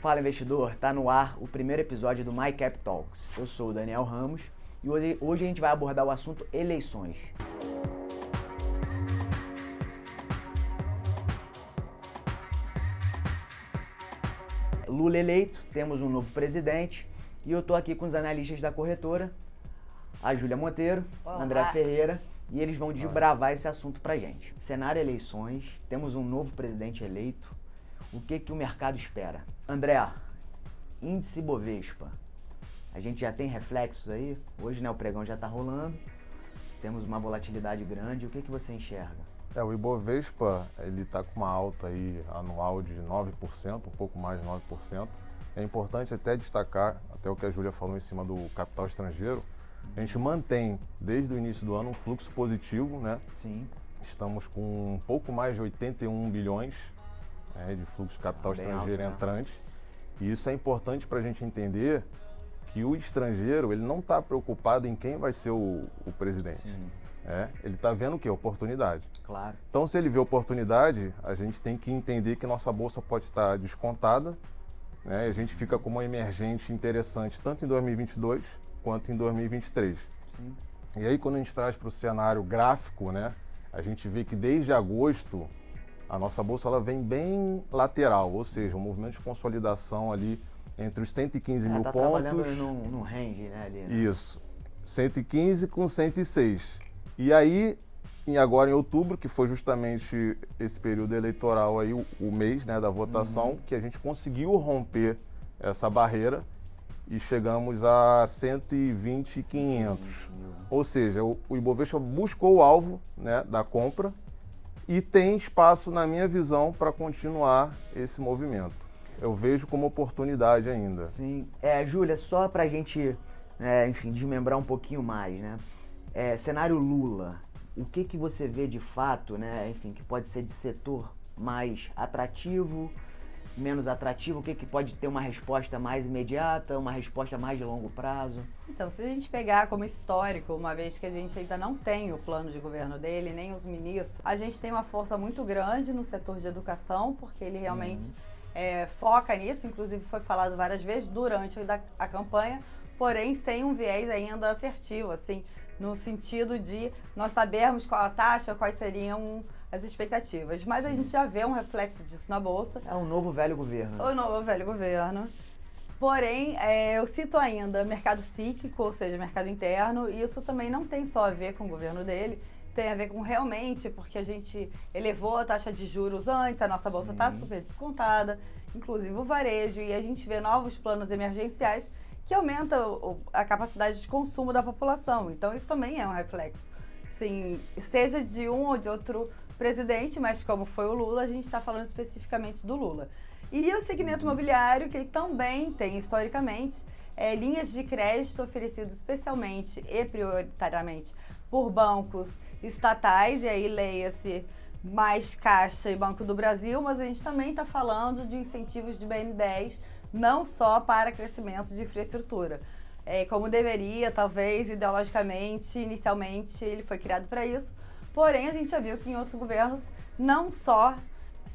Fala investidor, tá no ar o primeiro episódio do My Cap Talks. Eu sou o Daniel Ramos e hoje, hoje a gente vai abordar o assunto eleições. Lula eleito, temos um novo presidente e eu tô aqui com os analistas da corretora, a Júlia Monteiro, Olá. André Ferreira, e eles vão desbravar esse assunto pra gente. Cenário eleições, temos um novo presidente eleito. O que que o mercado espera? André, índice Bovespa. A gente já tem reflexos aí? Hoje, né, o pregão já tá rolando. Temos uma volatilidade grande. O que que você enxerga? É, o Ibovespa, ele está com uma alta aí anual de 9%, um pouco mais de 9%. É importante até destacar, até o que a Júlia falou em cima do capital estrangeiro, a gente mantém desde o início do ano um fluxo positivo, né? Sim. Estamos com um pouco mais de 81 bilhões né, de fluxo de capital Bem estrangeiro alto, né? entrante. E isso é importante para a gente entender que o estrangeiro ele não está preocupado em quem vai ser o, o presidente. Sim, É, ele está vendo o quê? Oportunidade. claro. Então, se ele vê oportunidade, a gente tem que entender que nossa bolsa pode estar descontada, né? E a gente fica com uma emergente interessante tanto em 2022 quanto em 2023. Sim. E aí, quando a gente traz para o cenário gráfico, né, a gente vê que desde agosto a nossa bolsa ela vem bem lateral, ou seja, um movimento de consolidação ali entre os 115 É, mil tá pontos. num, num range, né, ali. né? Isso. 115 com 106. E aí, em agora em outubro, que foi justamente esse período eleitoral aí, o, o mês né, da votação, Uhum. que a gente conseguiu romper essa barreira e chegamos a 120 e 500. Ou seja, o, o Ibovespa buscou o alvo né, da compra e tem espaço, na minha visão, para continuar esse movimento. Eu vejo como oportunidade ainda. Sim. É, Júlia, só pra gente, é, enfim, desmembrar um pouquinho mais, né? É, cenário Lula, o que que você vê de fato, né? Enfim, que pode ser de setor mais atrativo, menos atrativo? O que que pode ter uma resposta mais imediata, uma resposta mais de longo prazo? Então, se a gente pegar como histórico, uma vez que a gente ainda não tem o plano de governo dele, nem os ministros, a gente tem uma força muito grande no setor de educação, porque ele realmente é, foca nisso, inclusive foi falado várias vezes durante a, a campanha, porém sem um viés ainda assertivo, assim, no sentido de nós sabermos qual a taxa, quais seriam as expectativas. Mas a gente já vê um reflexo disso na Bolsa. É um novo velho governo. O novo velho governo. Porém, é, eu cito ainda mercado cíclico, ou seja, mercado interno, e isso também não tem só a ver com o governo dele, tem a ver com realmente, porque a gente elevou a taxa de juros antes, a nossa bolsa está super descontada, inclusive o varejo, e a gente vê novos planos emergenciais que aumenta o- a capacidade de consumo da população. Então, isso também é um reflexo. Sim, seja de um ou de outro presidente, mas como foi o Lula, a gente está falando especificamente do Lula. E o segmento imobiliário, que ele também tem historicamente é, linhas de crédito oferecidas especialmente e prioritariamente por bancos estatais, e aí leia-se mais Caixa e Banco do Brasil, mas a gente também está falando de incentivos de BN10, não só para crescimento de infraestrutura. É, como deveria, talvez, ideologicamente, inicialmente, ele foi criado para isso. Porém, a gente já viu que em outros governos não só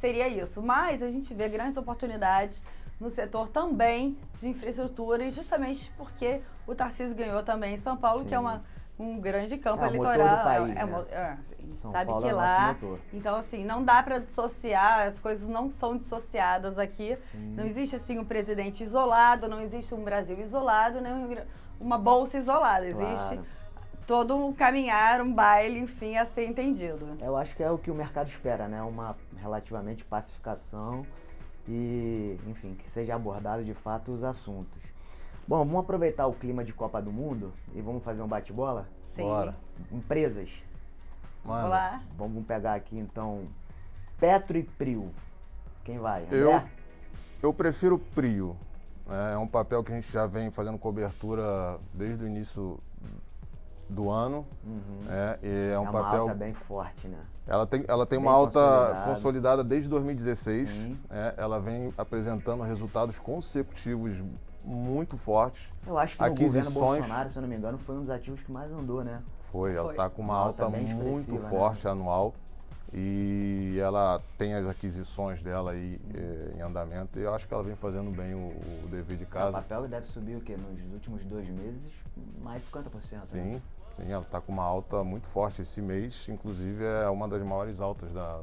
seria isso, mas a gente vê grandes oportunidades no setor também de infraestrutura e justamente porque o Tarcísio ganhou também em São Paulo, Sim. que é uma, um grande campo É eleitoral. do país, é, é né? é, São sabe Paulo que é lá. motor. Então, assim, não dá para dissociar, as coisas não são dissociadas aqui. Não existe, assim, um presidente isolado, não existe um Brasil isolado, nem um uma bolsa isolada. Existe Claro. todo um caminhar, um baile, enfim, a ser entendido. Eu acho que é o que o mercado espera, né? Uma relativamente pacificação e, enfim, que seja abordado de fato os assuntos. Bom, vamos aproveitar o clima de Copa do Mundo e vamos fazer um bate-bola? Sim. Bora. Empresas. Manda. Olá. Vamos pegar aqui então Petro e Prio. Quem vai? André? Eu, eu prefiro Prio. né? É um papel que a gente já vem fazendo cobertura desde o início do ano. Uhum. né? E é um é uma papel. alta bem forte, né? Ela tem, ela tem bem uma alta consolidada. consolidada desde 2016. Sim. né? Ela vem apresentando resultados consecutivos muito fortes. Eu acho que no governo Aquisições- Bolsonaro, se eu não me engano, foi um dos ativos que mais andou, né? Foi, ela está com uma Uma alta alta muito né? forte anual. e ela tem as aquisições dela aí eh, em andamento e eu acho que ela vem fazendo bem o, o dever de O casa. papel deve subir o quê? Nos últimos dois meses, mais de 50%. né? Sim, sim, ela está com uma alta muito forte esse mês, inclusive é uma das maiores altas da,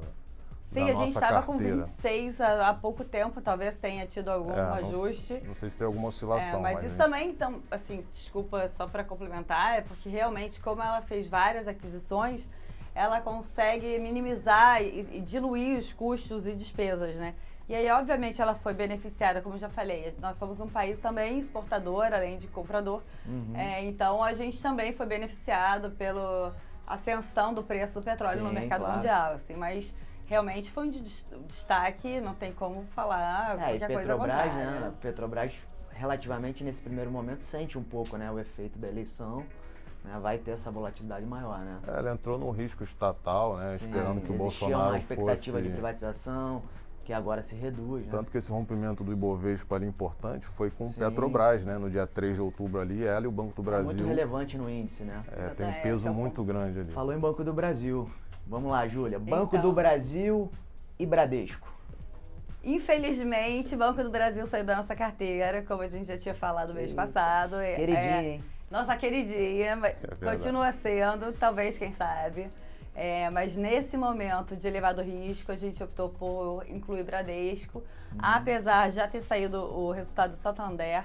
Sim, a gente estava com carteira. 26 há, há pouco tempo, talvez tenha tido algum É, não- ajuste. Não sei se tem alguma É, oscilação, mas mas, isso gente- também, então, assim, desculpa só para complementar, é porque realmente, como ela fez várias aquisições, ela consegue minimizar e, e diluir os custos e despesas, né? E aí, obviamente, ela foi beneficiada, como já falei, nós somos um país também exportador, além de comprador, Uhum. é, então a gente também foi beneficiado pela ascensão do preço do petróleo no Sim, mercado claro. mundial, assim, mas realmente foi um des- destaque, não tem como falar É, e qualquer coisa Petrobras, contrária. né? Petrobras, relativamente nesse primeiro momento, sente um pouco né, o efeito da eleição. né, vai ter essa volatilidade maior, né? Ela entrou no risco estatal, né? Sim, esperando que o existia Bolsonaro uma expectativa fosse. de privatização, que agora se reduz, né? Tanto que esse rompimento do Ibovespa ali importante foi com o Sim, Petrobras, né? No dia 3 de outubro ali, ela e o Banco do É Brasil. muito relevante no índice, né? é, tem É, um peso é muito grande ali. Falou em Banco do Brasil. Vamos lá, Júlia. Banco Então. do Brasil e Bradesco. Infelizmente, Banco do Brasil saiu da nossa carteira, como a gente já tinha falado mês Eita. passado. É- Queridinha, é, hein? nossa queridinha, mas É continua sendo, talvez, quem sabe. É, mas nesse momento de elevado risco, a gente optou por incluir Bradesco, Uhum. apesar de já ter saído o resultado do Santander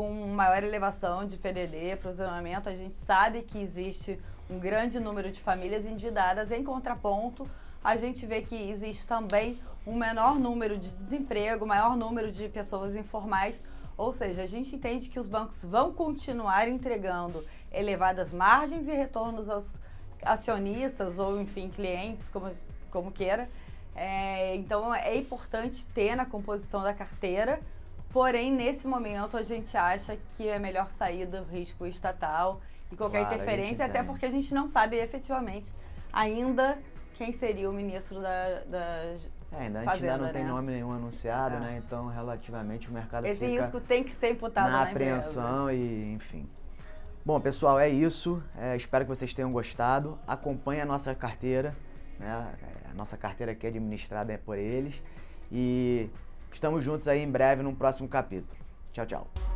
com maior elevação de PDD, provisionamento, a gente sabe que existe um grande número de famílias endividadas. Em contraponto, a gente vê que existe também um menor número de desemprego, maior número de pessoas informais. Ou seja, a gente entende que os bancos vão continuar entregando elevadas margens e retornos aos acionistas ou, enfim, clientes, como, como queira. É, então, é importante ter na composição da carteira, porém, nesse momento, a gente acha que é melhor sair do risco estatal e qualquer Claro, interferência, até porque a gente não sabe efetivamente ainda quem seria o ministro da, da É, ainda, a gente ainda Fazenda, não tem né? nome nenhum anunciado, É. né? Então, relativamente, o mercado Esse risco tem que ser imputado na na, empresa. apreensão e, enfim. Bom, pessoal, é isso. É, espero que vocês tenham gostado. Acompanhe a nossa carteira, né? É, A nossa carteira aqui é administrada por eles. E estamos juntos aí em breve num próximo capítulo. Tchau, tchau.